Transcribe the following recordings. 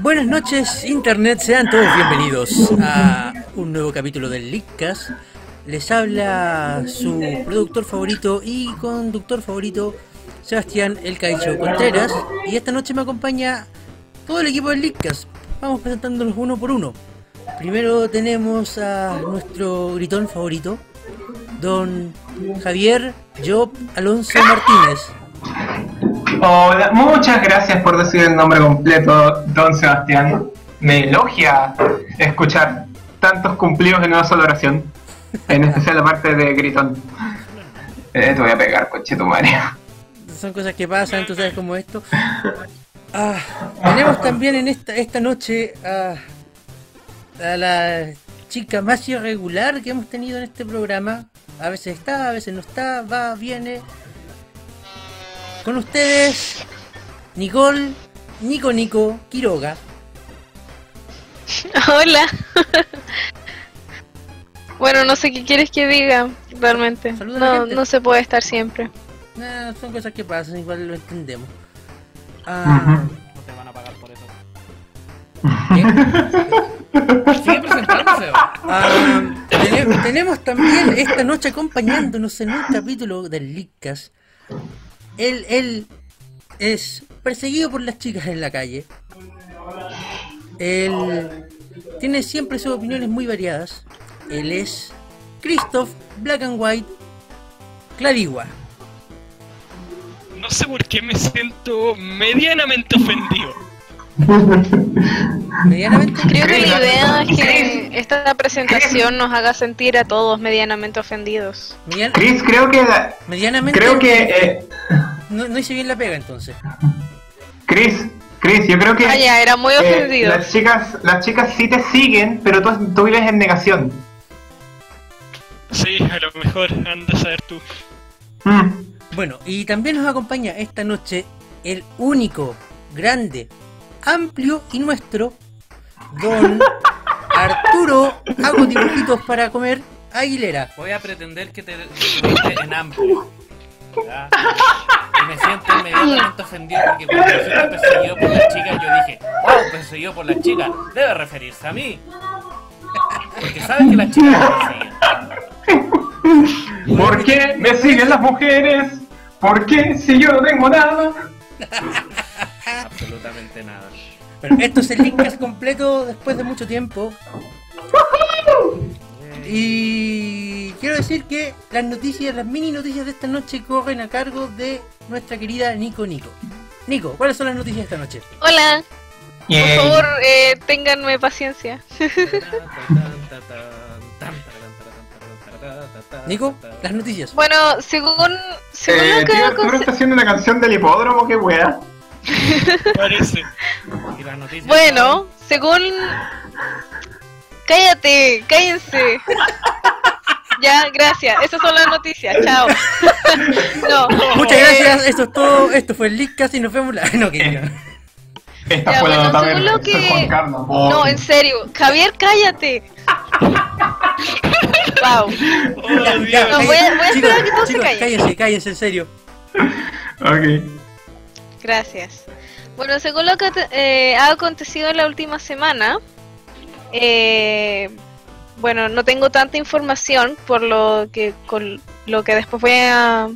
Buenas noches, Internet. Sean todos bienvenidos a un nuevo capítulo del Leakcast. Les habla su productor favorito y conductor favorito, Sebastián El Caicho Contreras. Y esta noche me acompaña todo el equipo del Leakcast. Vamos presentándonos uno por uno. Primero tenemos a nuestro gritón favorito, don Javier Job Alonso Martínez. Hola, muchas gracias por decir el nombre completo, don Sebastián. Me elogia escuchar tantos cumplidos en una sola oración, en especial la parte de gritón. Eh, te voy a pegar, coche tu madre. Son cosas que pasan, tú sabes como esto. Ah, tenemos también en esta, esta noche a, a la chica más irregular que hemos tenido en este programa. A veces está, a veces no está, va, viene. Con ustedes, Nicole, Nico Nico, Quiroga. Hola. bueno, no sé qué quieres que diga, realmente. No, no se puede estar siempre. Nah, son cosas que pasan, igual lo entendemos. Ah, No te van a pagar por eso. ¿qué? Sigue presentándose. Ah, tene- tenemos también esta noche acompañándonos en un capítulo del Leakcast. Él, él es perseguido por las chicas en la calle. Él tiene siempre sus opiniones muy variadas. Él es Christoph Black and White Clarigua. No sé por qué me siento medianamente ofendido. Medianamente. Creo que la idea es que esta presentación nos haga sentir a todos medianamente ofendidos. median- Chris, creo que la- medianamente. creo que eh, No, no hice bien la pega entonces. Chris, Chris, yo creo que Ah, ya, era muy eh, ofendido. las chicas, las chicas sí te siguen, pero tú, tú vives en negación. Sí, a lo mejor anda a saber tú. Mm. Bueno, y también nos acompaña esta noche el único, grande, amplio y nuestro, don Arturo Hago Dibujitos para Comer Aguilera. Voy a pretender que te en amplio. Me siento inmediatamente ofendido porque cuando dijiste perseguido por las chicas, yo dije, wow, perseguido por las chicas, debe referirse a mí. Porque saben que las chicas me persiguen. ¿Por qué me siguen las mujeres? ¿Por qué si yo no tengo nada? Absolutamente nada. Bueno, esto es el Linkcast completo después de mucho tiempo. Y quiero decir que las noticias, las mini noticias de esta noche corren a cargo de nuestra querida Nico Nico. Nico, ¿cuáles son las noticias de esta noche? Hola, por Yay. favor, eh, ténganme paciencia. Nico, las noticias. Bueno, según, según Eh, lo que tío, haciendo una canción del hipódromo, qué wea. Parece. Y las noticias Bueno, según... Cállate, cállense. Ya, gracias. Esas son las noticias. Chao. No. Muchas gracias, esto es todo. Esto fue el Linkcast y nos vemos la. No, que. Esta Ya, fue la bueno, nota según lo que- soy Juan Carlos. No, en serio. Javier, cállate. Wow. Oh, Ya, Dios. ya, No, voy a- voy a chicos, esperar a que todos se callen. Cállense, cállense, en serio. Ok. Gracias. Bueno, según lo que eh, ha acontecido en la última semana, eh, bueno, no tengo tanta información por lo que con lo que después voy a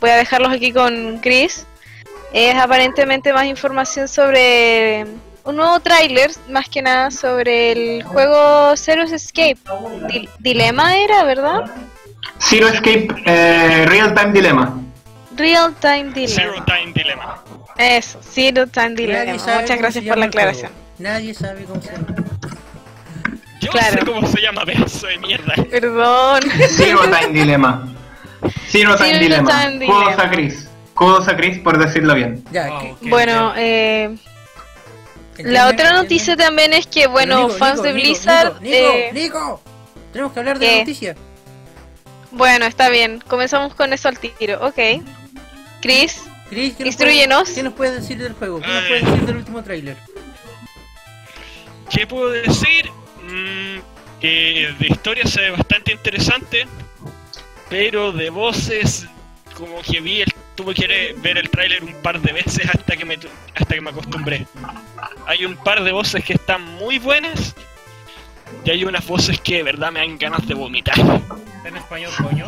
voy a dejarlos aquí con Chris. Es aparentemente más información sobre un nuevo tráiler, más que nada sobre el juego Zero's Escape. Dil- Dilema era, ¿verdad? Zero Escape eh, Real Time Dilemma. Real Time Dilemma. Zero Time Dilemma. Eso, Zero Time Dilemma. Muchas gracias por la aclaración. Nadie sabe cómo se llama. Yo Claro. sé cómo se llama, pedazo de mierda. Perdón. Zero Time Dilemma. Zero Time Zero Dilemma. Time Kudos a Chris. Kudos a Chris por decirlo bien. Ya, Oh, ok, Bueno, eh, la otra noticia también es que, bueno, Nico, fans Nico, de Blizzard... Nico, Nico, eh, Nico, tenemos que hablar de ¿Qué? la noticia. bueno, está bien. Comenzamos con eso al tiro. Ok. Chris, Chris, ¿qué nos Instrúyenos. puedes- ¿Qué nos puedes decir del juego? ¿Qué nos puedes decir del último tráiler? ¿Qué puedo decir? Mm, que de historia se ve bastante interesante, pero de voces como que vi el, tuve que ver el tráiler un par de veces hasta que me tu- hasta que me acostumbré. Hay un par de voces que están muy buenas y hay unas voces que de verdad me dan ganas de vomitar. ¿Está en español, coño?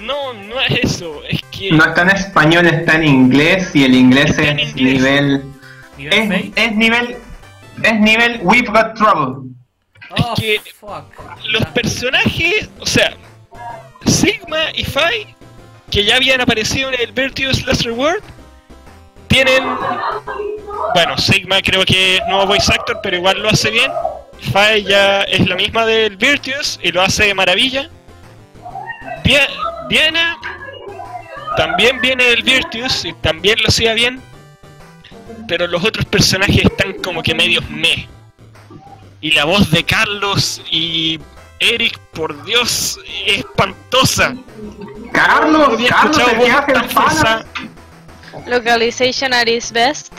No, no es eso, es que No está en español, está en inglés y el inglés Está es inglés. nivel. ¿Nivel Es, Fate? es nivel. Es nivel We've Got Trouble. Oh, que- fuck. los personajes, o sea, Sigma y Fi, que ya habían aparecido en el Virtuous Last Reward, tienen. Bueno, Sigma creo que es nuevo voice actor, pero igual lo hace bien. Fi ya es la misma del Virtuous y lo hace de maravilla. Dia- Diana también viene del Virtuous y también lo hacía bien. Pero los otros personajes están como que medios meh. Y la voz de Carlos y Eric, por Dios, es espantosa. Carlos, Había Carlos, el que hace panas. forzadas. Localization at its best.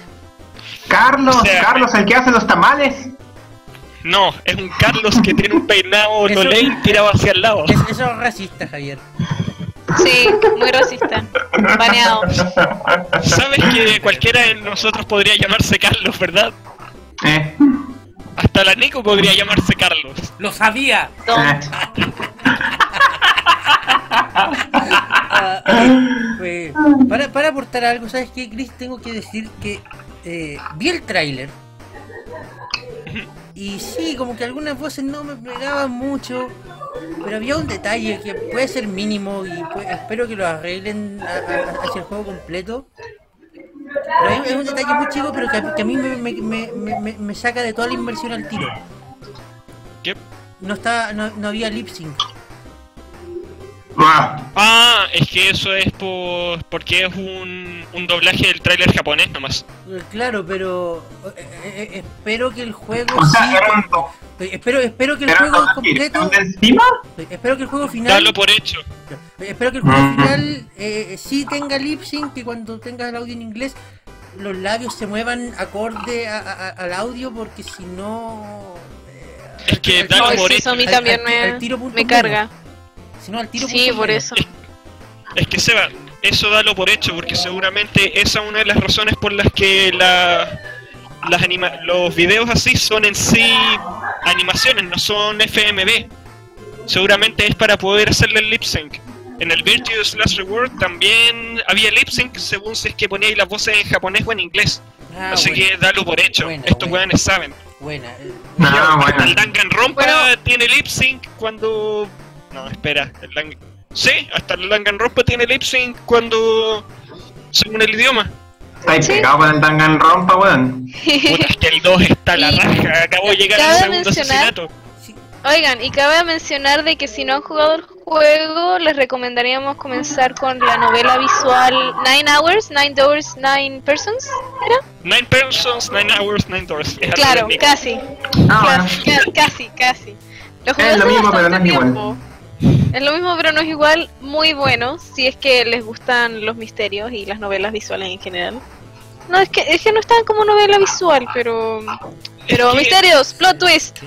Carlos, O sea, Carlos, el que hace los tamales. No, es un Carlos que tiene un peinado Eso- Lolaine tirado hacia el lado. Es- eso es racista, Javier. Sí, muy racista. Baneado. Sabes que cualquiera de nosotros podría llamarse Carlos, ¿verdad? Eh, Hasta la Nico podría llamarse Carlos. ¡Lo sabía! Don't. eh. Eh, pues, para, para aportar algo, ¿sabes qué, Chris? Tengo que decir que eh, vi el tráiler y sí, como que algunas voces no me pegaban mucho, pero había un detalle que puede ser mínimo y pues, espero que lo arreglen a- a- hacia el juego completo. Pero hay- es un detalle muy chico, pero que, a- que a mí me- me saca de toda la inversión al tiro. ¿Qué? No, está, no, no había lip sync. Ah, Ah, es que eso es por, porque es un, un doblaje del tráiler japonés nomás. Eh, Claro, pero eh, eh, espero que el juego O sea, sí- era un do- espero espero que el era juego completo encima. espero que el juego final Dalo por hecho. eh, espero que el juego Mm. final eh, sí tenga lip sync que cuando tenga el audio en inglés los labios se muevan acorde a- a- al audio porque si no eh, Es que No, por eso a mí también al- me, al tiro punto me menos. Si no al tiro Sí, por menos. eso. Es que Seba, eso dalo por hecho, porque seguramente esa es una de las razones por las que la, las anima los videos así son en sí animaciones, no son FMV. Seguramente es para poder hacerle el lip sync. En el Virtuous Last Reward también había lip sync según si es que poníais las voces en japonés o en inglés. Ah, Así bueno, que dalo por hecho. Buena, Estos buena. weones saben. buena eh, No, Hasta el bueno. Danganronpa Bueno. tiene lip sync cuando. No, espera. El Dang- Sí, hasta el Danganronpa tiene lip sync cuando. Según el idioma. Estáis Sí. pegado con el Danganronpa, weón. Puta, es que el 2 está a la raja. Acabo de llegar al segundo mencionar- asesinato. sí, Oigan, y cabe mencionar de que si no han jugado el juego, les recomendaríamos comenzar con la novela visual Nine Hours, Nine Doors, Nine Persons. ¿Era? Nine persons, nine hours, nine doors. Es Claro, casi. Ah, Cla- ca- casi, casi. Lo jugué Es lo mismo, pero no es igual. Es lo mismo, pero no es igual. Muy bueno, si es que les gustan los misterios y las novelas visuales en general. No, es que, es que no están como novela visual, pero... Pero que- misterios, plot twist.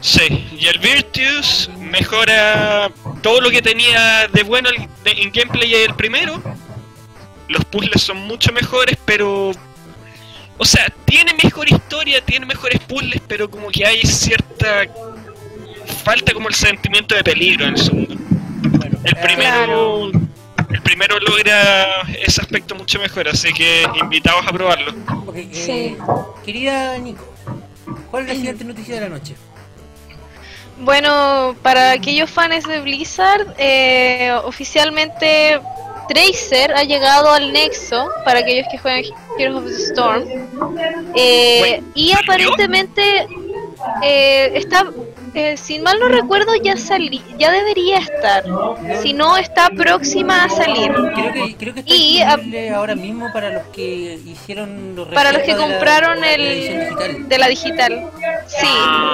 sí. Y el Virtuous mejora todo lo que tenía de bueno en gameplay el primero. Los puzzles son mucho mejores, pero. O sea, tiene mejor historia, tiene mejores puzzles, pero como que hay cierta. Falta como el sentimiento de peligro en el segundo. El primero. El primero logra ese aspecto mucho mejor, así que invitados a probarlo. eh, Sí. querida Nico ¿cuál es la siguiente noticia de la noche? Bueno, para aquellos fans de Blizzard, eh, oficialmente Tracer ha llegado al Nexo para aquellos que juegan Heroes of the Storm. Eh, y aparentemente eh, está, eh, si mal no recuerdo, ya salí, ya debería estar. Si no, está próxima a salir. Creo que, creo que está Y, ah, disponible ahora mismo para los que hicieron los Para los que reservas de la- compraron de la edición el digital. de la digital. Sí,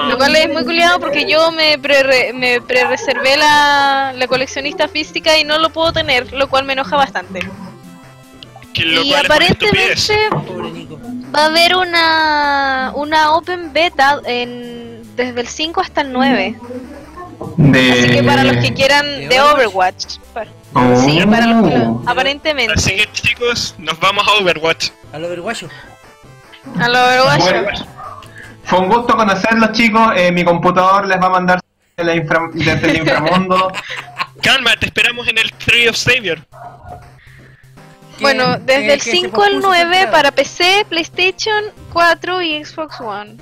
lo cual es muy culiado porque yo me pre me pre-reservé la, la coleccionista física y no lo puedo tener, lo cual me enoja bastante. Y aparentemente va a haber una una open beta en desde el 5 hasta el 9. De... Así que para los que quieran ¿De Overwatch? Overwatch. para- Oh. Sí, para los que lo- aparentemente. Así que chicos, nos vamos a Overwatch. Al overguayo. A lo Overwatch. Bueno, fue un gusto conocerlos chicos, eh, mi computador les va a mandar de la infra- desde el inframundo. Calma, te esperamos en el Tree of Savior. Bueno, desde el que se 5 al pospuso 9 temporada. para PC, PlayStation 4 y Xbox One.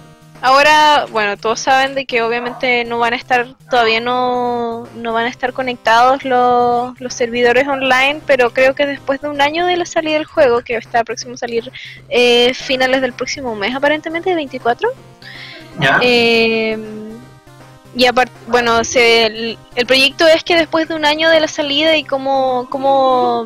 Ahora, bueno, todos saben de que obviamente no van a estar, todavía no, no van a estar conectados los, los servidores online, pero creo que después de un año de la salida del juego, que está próximo a salir eh, finales del próximo mes, aparentemente de 24, ¿Ya? eh, y aparte, bueno, se, el, el proyecto es que después de un año de la salida y cómo, cómo,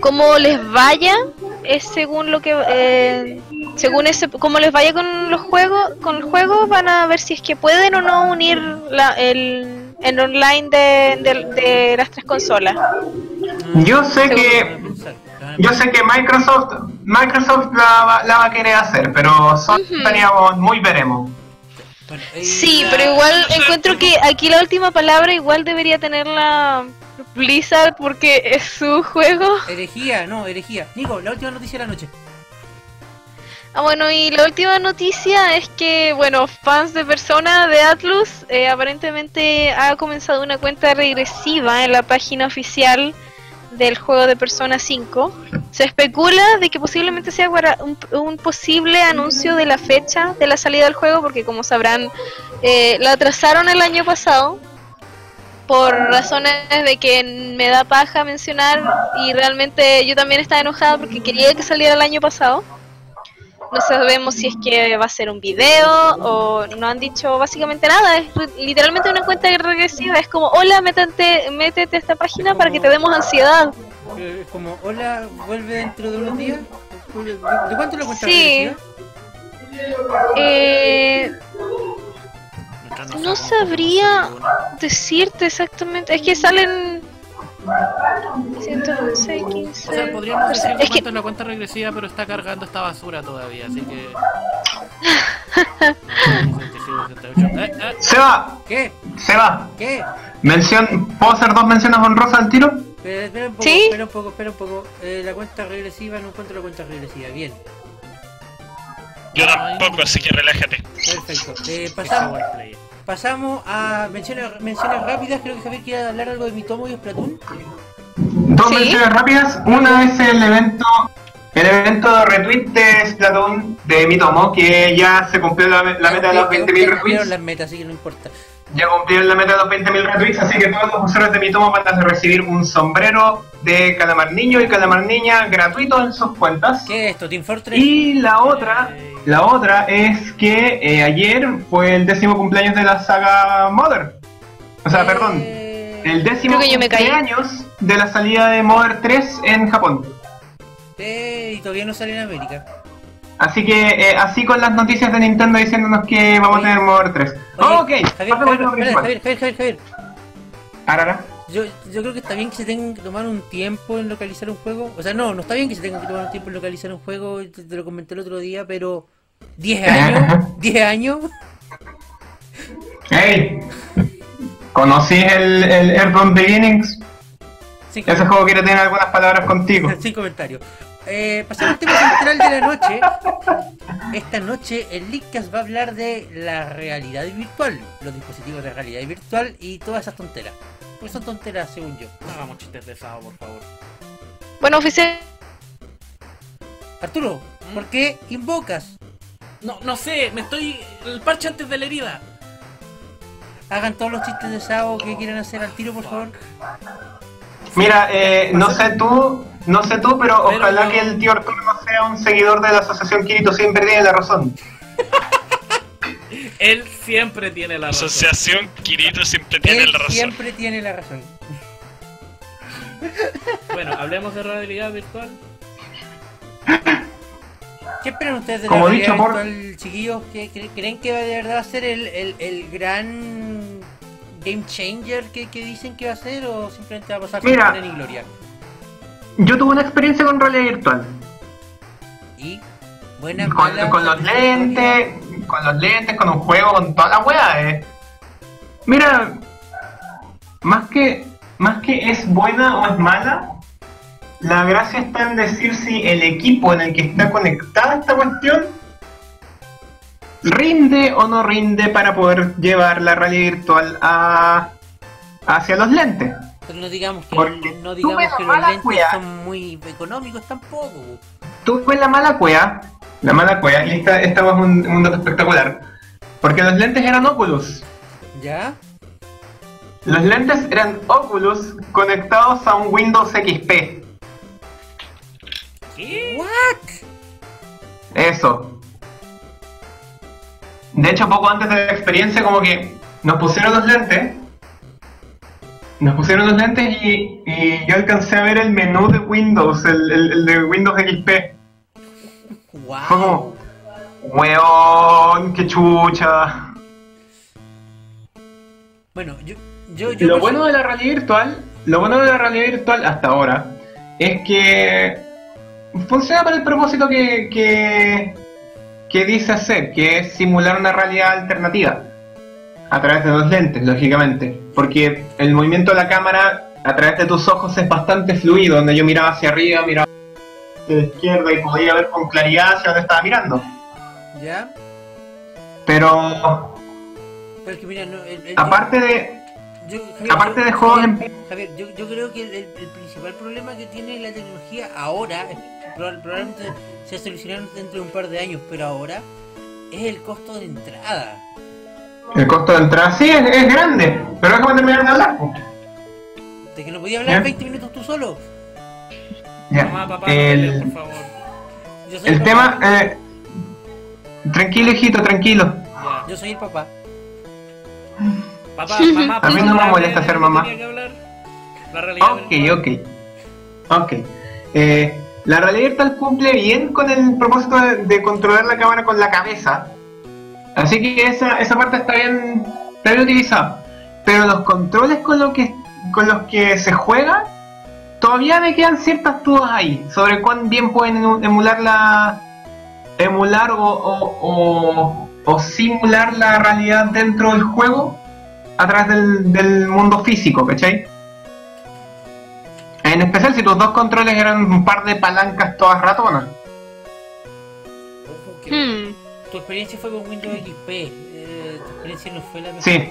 cómo les vaya, es según lo que, eh, según ese, cómo les vaya con los juegos, con el juego, van a ver si es que pueden o no unir la, el, el online de, de- de las tres consolas. Yo sé que yo sé que Microsoft Microsoft la, va- la va a querer hacer, pero teníamos muy veremos. Sí, pero igual encuentro que aquí la última palabra igual debería tenerla Blizzard porque es su juego. Herejía, no, herejía. Nico, la última noticia de la noche. Ah, bueno, y la última noticia es que, bueno, fans de Persona de Atlus eh, aparentemente ha comenzado una cuenta regresiva en la página oficial del juego de Persona 5. Se especula de que posiblemente sea un, un posible anuncio de la fecha de la salida del juego, porque como sabrán, eh, la atrasaron el año pasado por razones de que me da paja mencionar y realmente yo también estaba enojada porque quería que saliera el año pasado. No sabemos si es que va a ser un video o no han dicho básicamente nada. Es literalmente una cuenta regresiva. Es como, hola, métete, métete a esta página para que te demos ansiedad. Eh, Es como, hola, vuelve dentro de unos días. ¿De, cuánto la cuenta Sí. regresiva? Eh, No sabría decirte exactamente. Es que salen 111, O 15. sea, podríamos decir Es que es la cuenta regresiva, pero está cargando esta basura todavía, así que. Eh, eh, Seba, ¿Qué? Seba, ¿Qué? mención, ¿puedo hacer dos menciones honrosas al tiro? Espera, espera un poco, ¿Sí? espera un poco, espera un poco. Eh, la cuenta regresiva, no encuentro la cuenta regresiva. Bien, Yo tampoco, así que relájate. perfecto. Eh, pasamos. Pasamos a menciones, menciones rápidas. Creo que Javier quiere hablar algo de mi tomo y Splatoon. Dos Sí. menciones rápidas. Una es el evento, el evento de retweet de Splatoon de Mitomo, que ya se cumplió la, la meta de los 20.000 Cumplieron retweets. las metas, así que no importa. Ya cumplieron la meta de los 20.000 retweets, así que todos los usuarios de Mitomo van a recibir un sombrero de Calamar Niño y Calamar Niña gratuito en sus cuentas. ¿Qué es esto? ¿Team Fortress? Y la otra, la otra es que eh, ayer fue el décimo cumpleaños de la saga Mother. O sea, Eh, perdón, el décimo Creo que yo me caí. cumpleaños de la salida de Mother 3 en Japón. Eh, y todavía no sale en América. Así que eh, así con las noticias de Nintendo diciéndonos que vamos a tener Mother 3. Oye, ok, Javier, Javier. Javier, Javier, Javier, Javier. Arara. Yo, yo creo que está bien que se tengan que tomar un tiempo en localizar un juego. O sea, no, no está bien que se tengan que tomar un tiempo en localizar un juego. Te, te lo comenté el otro día, pero 10 años, 10 años. Hey, ¿conocí el, el Airborne Beginnings? Sin, Ese juego quiere tener algunas palabras contigo. sin comentario. Eh, pasando al tema central de la noche. Esta noche el Leadcast va a hablar de la realidad virtual, los dispositivos de realidad virtual y todas esas tonteras. Pues son tonteras según yo. No hagamos chistes de Sao, por favor. Bueno, oficial. Arturo, ¿por qué invocas? No, no sé, me estoy. El parche antes de la herida. Hagan todos los chistes de Sao que quieran hacer al tiro, por favor. Mira, eh, no sé tú, no sé tú, pero, Pero ojalá que el tío Arturo no sea un seguidor de la asociación Kirito siempre tiene la razón. Él siempre tiene la razón. Asociación Kirito siempre tiene Él la razón. siempre tiene la razón. Bueno, hablemos de realidad virtual. ¿Qué esperan ustedes de Como la dicho por- chiquillos? ¿Qué, cre- ¿Creen que va de verdad a ser el, el, el gran game changer que, que dicen que va a ser o simplemente va a pasar sin Mira. pena ni gloria? Yo tuve una experiencia con realidad virtual. Y buena Con, mala, con los lentes, con los lentes, con un juego, con toda la wea. Eh. Mira, más que, más que es buena o es mala, la gracia está en decir si el equipo en el que está conectada esta cuestión rinde o no rinde para poder llevar la realidad virtual a, hacia los lentes. Pero no digamos que, Porque no digamos que los lentes son muy económicos tampoco. Tú ves la mala cueva, la mala cueva, y esta, esta es un, un dato espectacular, porque los lentes eran Oculus. ¿Ya? Los lentes eran Oculus conectados a un Windows XP. ¿Qué? ¿What? Eso. De hecho, poco antes de la experiencia, como que nos pusieron los lentes. Nos pusieron los lentes y, y yo alcancé a ver el menú de Windows, el, el- el de Windows XP. Fue Wow. como, weón, qué chucha. Bueno, yo, yo, yo Lo bueno de la realidad virtual, lo bueno de la realidad virtual hasta ahora, es que funciona para el propósito que, que, que dice hacer, que es simular una realidad alternativa a través de los lentes, lógicamente, porque el movimiento de la cámara a través de tus ojos es bastante fluido, donde yo miraba hacia arriba, miraba hacia la izquierda y podía ver con claridad hacia donde estaba mirando. ¿Ya? Pero Pero es que mira, no, el- el- aparte de yo- Javier, aparte yo- de juegos en- Javier, Javier, yo, yo creo que el, el principal problema que tiene la tecnología ahora, probablemente se solucionará dentro de un par de años, pero ahora es el costo de entrada. el costo de entrada sí es, es grande, pero déjame terminar de hablar. De que no podía hablar ¿Ya? 20 minutos tú solo. Ya. Mamá, papá, no peleen, por El, favor. Yo soy el papá. tema, eh, tranquilo hijito, tranquilo. Ya. Yo soy el papá. Papá, mamá, A mí no me ¿puedo molesta hablar ser mamá. La realidad Ok, virtual. ok. Ok. Eh, la realidad virtual cumple bien con el propósito de, de controlar la cámara con la cabeza. Así que esa, esa parte está bien, está bien utilizada. Pero los controles con, lo que, con los que se juega, todavía me quedan ciertas dudas ahí. Sobre cuán bien pueden emu- emular la. emular o, o, o, o simular la realidad dentro del juego a través del, del mundo físico, ¿cachai? En especial si tus dos controles eran un par de palancas todas ratonas. Ojo que Hmm. tu experiencia fue con Windows XP. eh, tu experiencia no fue la mejor. Sí.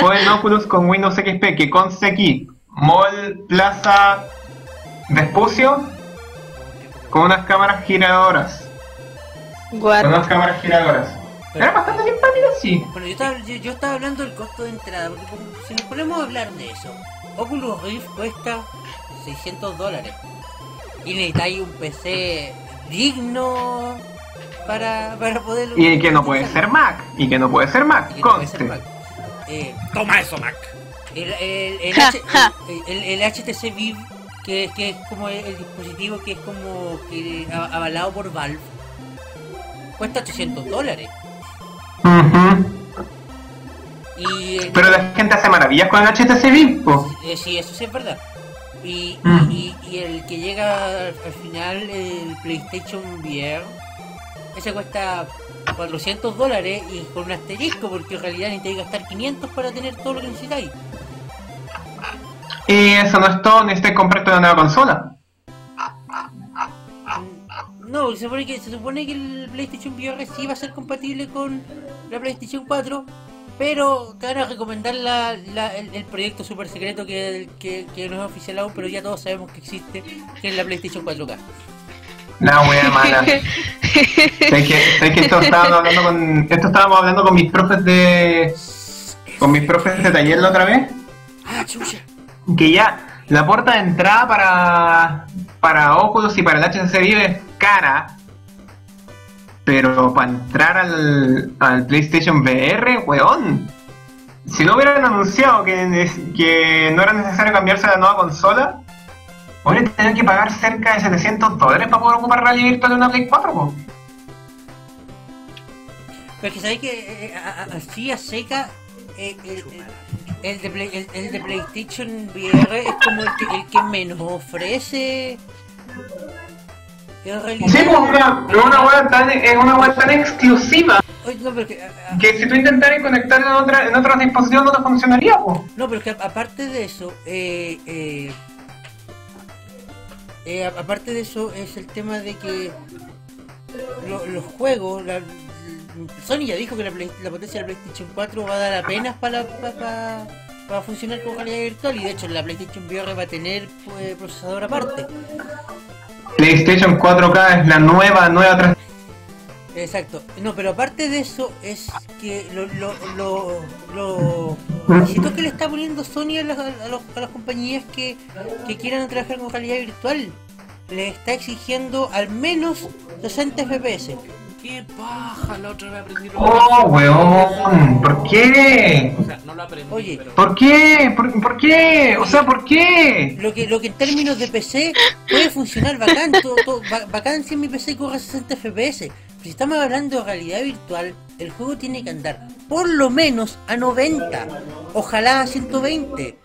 Fue en Oculus con Windows XP que conste aquí. Mall Plaza Vespucio con unas cámaras giradoras. What? Con unas cámaras giradoras. Era bastante simpático, sí. Bueno, yo estaba, yo, yo estaba hablando del costo de entrada, porque por- si nos ponemos a hablar de eso, Oculus Rift cuesta 600 dólares. Y necesitáis un PC digno para, para poder... Y que no puede ser Mac. Y que no puede ser Mac. No puede ser Conste. Mac. Eh, Toma eso, Mac. el, el, el, Ja, H- ja. el- el- el HTC Vive, que, que es como el, el dispositivo que es como que a- avalado por Valve, cuesta 800 dólares. Ujú. Y el- Pero la gente hace maravillas con el HTC Vive. Eh, sí, eso sí es verdad. Y, Mm. y, y el que llega al, al final, el PlayStation VR, ese cuesta 400 dólares y con un asterisco, porque en realidad necesitáis gastar 500 para tener todo lo que necesitáis. Y eso no es todo, necesitas comprarte una nueva consola. No, se supone que, se supone que el PlayStation VR sí va a ser compatible con la PlayStation 4, pero te van a recomendar la, la- el, el proyecto super secreto que, que, que no es oficial aún, pero ya todos sabemos que existe, que es la PlayStation 4K. La wea mala. sé que, sé que esto estábamos hablando con. Esto estábamos hablando con mis profes de. con mis profes de taller la otra vez. ¡Ah, chucha! Que ya la puerta de entrada para. para Oculus y para el HTC Vive cara. Pero para entrar al, al PlayStation VR, weón. Si no hubieran anunciado que, que no era necesario cambiarse a la nueva consola, hubieran tenido que pagar cerca de 700 dólares para poder ocupar realidad virtual de una Play 4, po. Pero es que sabéis que eh, a- así a seca eh, el, el- de el de PlayStation VR es como el que, el que menos ofrece. Sí, pues una, una web tan, es una web tan exclusiva. Oye, no, pero que, a- a- Que si tú intentaras conectarlo en otra, en otra disposición no te funcionaría, no, pero que aparte de eso, eh, eh, eh, aparte de eso es el tema de que lo- los juegos, la- Sony ya dijo que la, potencia de la PlayStation 4 va a dar apenas para para para funcionar con realidad virtual y de hecho la PlayStation VR va a tener pues, procesador aparte. PlayStation 4K es la nueva, nueva trans- Exacto. No, pero aparte de eso es que lo, lo, lo, lo requisitos que le está poniendo Sony a las, los- a las compañías que, que quieran trabajar con realidad virtual. Le está exigiendo al menos 60 FPS. ¡Qué paja! La otra vez aprendí Oh, weón. ¿Por qué? O sea, no lo aprendí, Oye. pero... ¿Por qué? ¿Por, por qué? O sea, ¿por qué? Lo que, lo que en términos de PC puede funcionar bacán, todo, todo- ba- bacán si en mi PC corre a 60 FPS. Pero si estamos hablando de realidad virtual, el juego tiene que andar por lo menos a 90, ojalá a 120.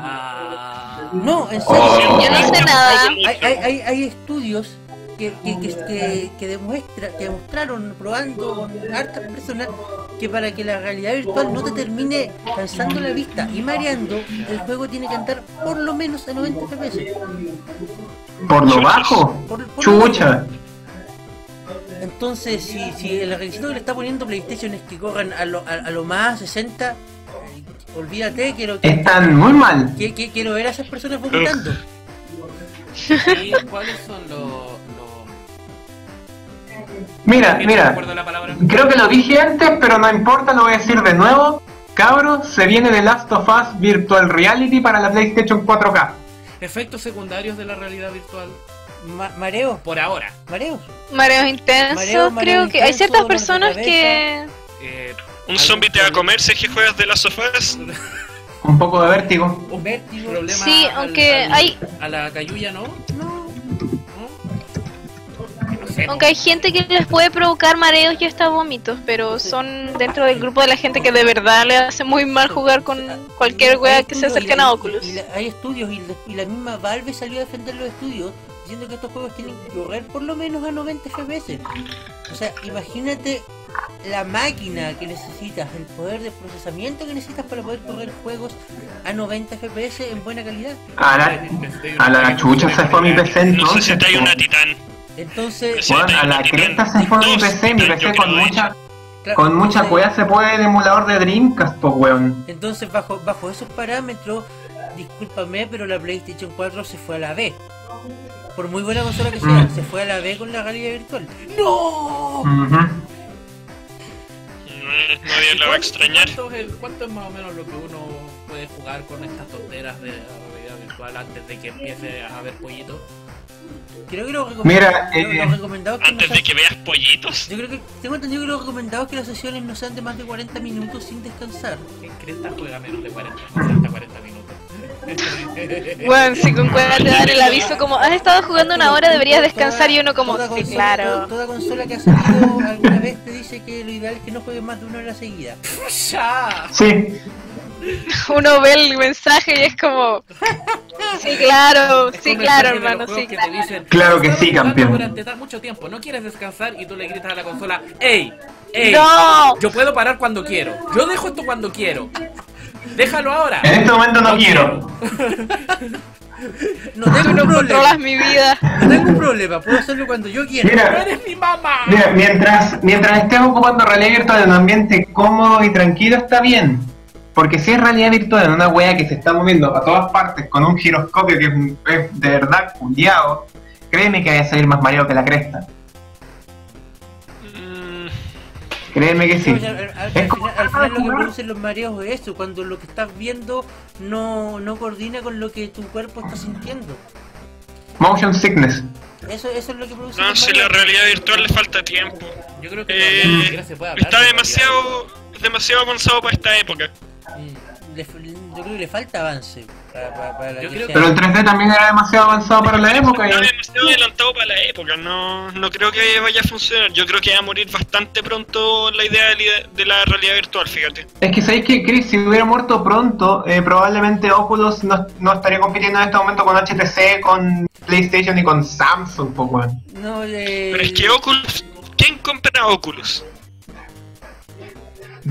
Ah... No, en serio. Yo no sé nada. Hay, hay, hay, hay estudios que, que, que, que, que demuestra, que demostraron probando con hartas personas que para que la realidad virtual no te termine cansando la vista y mareando, el juego tiene que andar por lo menos a 90 FPS. ¿Por lo bajo? Por- por Chucha. Entonces, si, si el requisito que le está poniendo PlayStation es que corran a lo, a, a lo más 60, eh, olvídate que lo que, Están muy mal. que- que- quiero ver a esas personas vomitando. ¿Y cuáles son los... Mira, ¿Quién mira. la? Creo que lo dije antes, pero no importa, lo voy a decir de nuevo. Cabros, se viene The Last of Us Virtual Reality para la PlayStation 4K. Efectos secundarios de la realidad virtual. Ma- mareo, Por ahora. mareos. Mareos intensos, Mareo, mareo creo que hay ciertas personas que... Eh, Un zombie te va a comer si es que juegas de las sofás. Un poco de vértigo. Un vértigo. problema Sí, al- aunque al- hay- A la cayuya, ¿no? No. Sé. Aunque hay gente que les puede provocar mareos y hasta vómitos, pero son dentro del grupo de la gente que de verdad le hace muy mal jugar con cualquier Hay wea que se acerquen a Oculus. y la- hay estudios y la, y la misma Valve salió a defender los estudios diciendo que estos juegos tienen que correr por lo menos a 90 FPS. O sea, imagínate la máquina que necesitas, el poder de procesamiento que necesitas para poder correr juegos a 90 FPS en buena calidad. A la, a la chucha se fue mi PC No entonces. necesitáis po. una titán. Entonces, a la cresta se fue mi PC, mi PC con mucha, claro, con mucha cueva se puede el emulador de Dreamcast, pues weón. Entonces, bajo, bajo esos parámetros, discúlpame, pero la PlayStation 4 se fue a la B. Por muy buena consola que sea, Mm. se fue a la B con la realidad virtual. ¡No! Ujú. No- Nadie la va a extrañar. ¿Cuánto es, el- cuánto es más o menos lo que uno puede jugar con estas tonteras de la realidad virtual antes de que empiece a haber pollitos? Creo que lo recomendado, Mira, eh, lo recomendado es que no Antes de sean- que veas pollitos. Yo creo que tengo entendido que lo recomendado es que las sesiones no sean de más de 40 minutos sin descansar. ¿Quién cresta juega menos de 40, no sé, hasta 40 minutos? Bueno, si con cueva te dan el aviso como has estado jugando una hora, deberías descansar y uno como, Toda sí, consola- claro. Toda consola que ha salido alguna vez te dice que lo ideal es que no juegues más de una hora seguida. ¡Ya! Sí, Uno ve el mensaje y es como, sí, claro, sí, claro, hermano, sí, que claro. te dicen, Claro que "Estás sí, campeón". Durante tan mucho tiempo, no quieres descansar y tú le gritas a la consola, ¡Ey! ¡Ey! No, Yo puedo parar cuando quiero. Yo dejo esto cuando quiero. Déjalo ahora. en este momento no quiero. No tengo no problema. mi vida. No tengo un problema, puedo hacerlo cuando yo quiera. ¡No Mira, eres mi mamá! mira, mientras, mientras estés ocupando realidad virtual en un ambiente cómodo y tranquilo está bien. Porque si es realidad virtual en una wea que se está moviendo a todas partes con un giroscopio que es, un- es de verdad culiado, créeme que vaya a salir más mareado que la cresta. Mm, Créeme que sí. Al, al- al Es como- final, al final lo que producen los mareos es eso, cuando lo que estás viendo no, no coordina con lo que tu cuerpo está sintiendo. Motion sickness. Eso, eso es lo que produce No, si la realidad virtual le falta tiempo. Yo creo que Eh, siquiera se puede hablar. está de demasiado, demasiado avanzado para esta época. Mm, le- yo creo que le falta avance para, para- para Yo que creo sea- Pero el 3D también era demasiado avanzado para la época. y- Está demasiado adelantado para la época. No, no creo que vaya a funcionar. Yo creo que va a morir bastante pronto la idea de la- de la realidad virtual, fíjate. Es que sabéis que Chris, si hubiera muerto pronto, eh, probablemente Oculus no, no estaría compitiendo en este momento con HTC, con PlayStation y con Samsung, pues weón. No, eh, Pero es que Oculus. ¿Quién compra Oculus?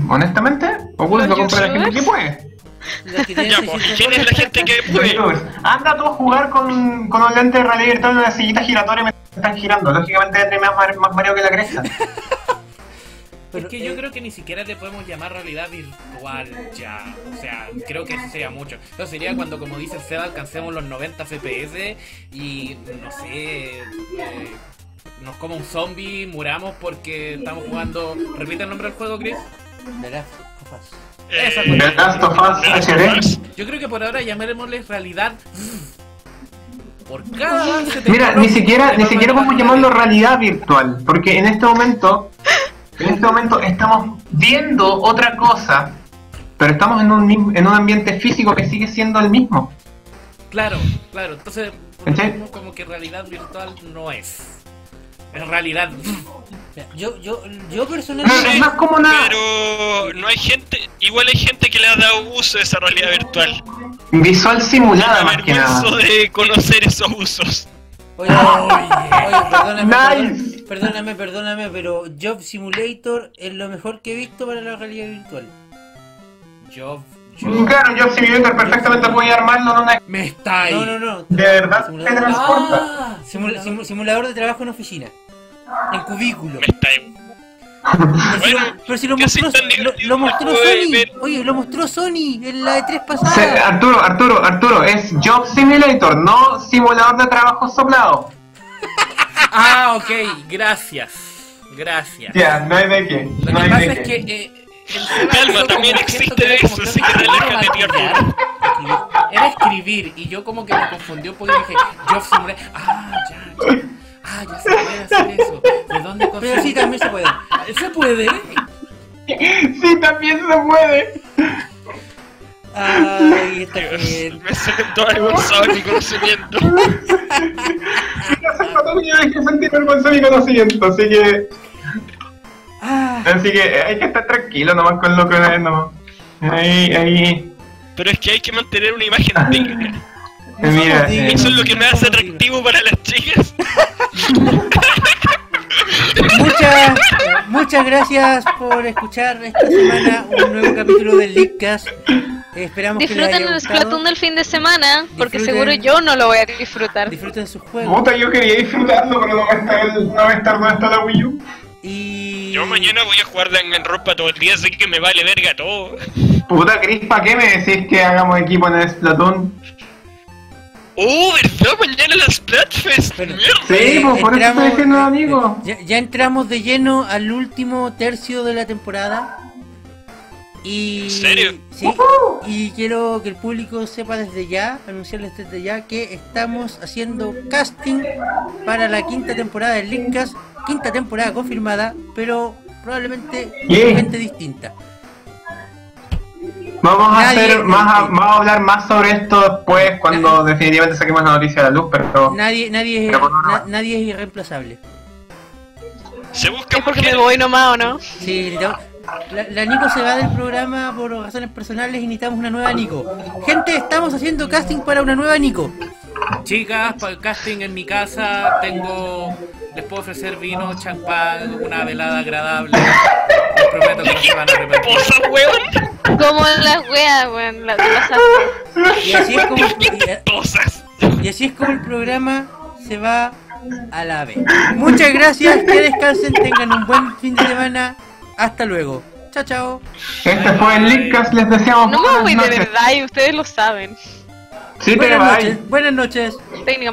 Honestamente, Oculus lo ¿Los compra la gente que puede. Ya, pues, 600 ¿quién es la gente que puede? Anda tú a jugar con, con un lente de realidad virtual en una sillita giratoria mientras están girando. Lógicamente tendré más, más mareo que la cresta. Pero, Es que yo eh, creo que ni siquiera le podemos llamar realidad virtual ya. O sea, creo que eso sería mucho. Eso sería cuando, como dice el Seba, alcancemos los 90 FPS y, no sé, eh, nos coma un zombie, muramos porque estamos jugando... ¿Repite el nombre del juego, Chris? The Last of Us. Esa Eh, Last of HD. Yo creo que por ahora llamémosle realidad... Por cada Mira, ni siquiera, ni siquiera podemos llamarlo realidad virtual, porque en este momento, en este momento estamos viendo otra cosa, pero estamos en un, mismo- en un ambiente físico que sigue siendo el mismo. Claro, claro. Entonces, por lo ¿Cachai? mismo, como que realidad virtual no es. En realidad... Yo, yo, yo No, personalmente. es más como una Pero no hay gente, igual hay gente que le ha dado uso a esa realidad virtual. visual simulada Me más que nada. de conocer esos usos. Oye, oye, perdóname, Nice. perdón- perdóname, perdóname, pero Job Simulator es lo mejor que he visto para la realidad virtual. Yo... Claro, yo Simulator perfectamente podía armarlo en una... me está ahí. No, no, no. De verdad, te Simulador, transporta. Ah, simula- simu- simulador de trabajo en oficina. En cubículo. Me está ahí. Pero si, Bueno, lo, pero si lo casi mostró, lo, mostró Sony. ver. Oye, lo mostró Sony en la de tres Se- pasada. Arturo, Arturo, Arturo, es Job Simulator, no simulador de trabajo soplado. Ah, ok, gracias. Gracias. Ya, no hay de qué. Lo No que hay pasa de es qué. que. eh, Calma, también siento existe eso, así que relájate, tío. Era escribir y yo como que me confundí un poco y dije, Job Simulator. Ah, ya, ya. Ah, ya se puede hacer eso. ¿De dónde Pero sí, conseguí? también se puede. ¿Se puede? Sí, también se puede. Ay, está bien. Me siento avergonzado de mi conocimiento. Hace rato que yo sentir vergüenza de mi conocimiento, así que. Ah, Así que hay que estar tranquilo nomás con lo que es, no. Ahí, ahí. Pero es que hay que mantener una imagen digna. no Mira, dignos, Eso es lo que me hace atractivo para las chicas. Muchas, muchas gracias por escuchar esta semana un nuevo capítulo del Leadcast. Esperamos que les Disfruten haya el. Splatoon del fin de semana, porque Disfruten- seguro yo no lo voy a disfrutar. Disfruten sus juegos. Puta, yo quería disfrutarlo, pero no va a estar, no va a estar donde está la Wii U. Y. Yo mañana voy a jugar Danganronpa todo el día, así que me vale verga todo. Puta, Chris, ¿para qué me decís que hagamos equipo en el Splatoon? Oh, ¿verdad? Mañana las Splatfest. Pero- Mierda. Sí, pues por eso Entramos- estoy diciendo, amigo. Ya, ya entramos de lleno al último tercio de la temporada. Y. ¿En serio? Sí. Y quiero que el público sepa desde ya, anunciarles desde ya, que estamos haciendo casting para la quinta temporada del Linkcast. Quinta temporada confirmada, pero probablemente Yeah. gente distinta. Vamos a Nadie- hacer más, a- vamos a hablar más sobre esto después cuando definitivamente saquemos la noticia a la luz, pero Nadie, nadie, es, Pero na- nadie es irreemplazable. Se busca Es porque me mujeres. voy nomás, ¿o no? Sí, necesitamos- la, la Nico se va del programa por razones personales y necesitamos una nueva Nico. Gente, estamos haciendo casting para una nueva Nico. Chicas, para el casting en mi casa tengo. Les puedo ofrecer vino, champán, una velada agradable. Les prometo que no se van a arrepentir. Como las weas, weón, las pasaste. Y así es como y- así es como el programa se va a la B. Muchas gracias, que descansen, tengan un buen fin de semana. Hasta luego. Chao, chao. este fue el Linkcast, les deseamos No me buenas voy de verdad y ustedes lo saben. Sí, te Buenas noches. Buenas noches. Técnicamente.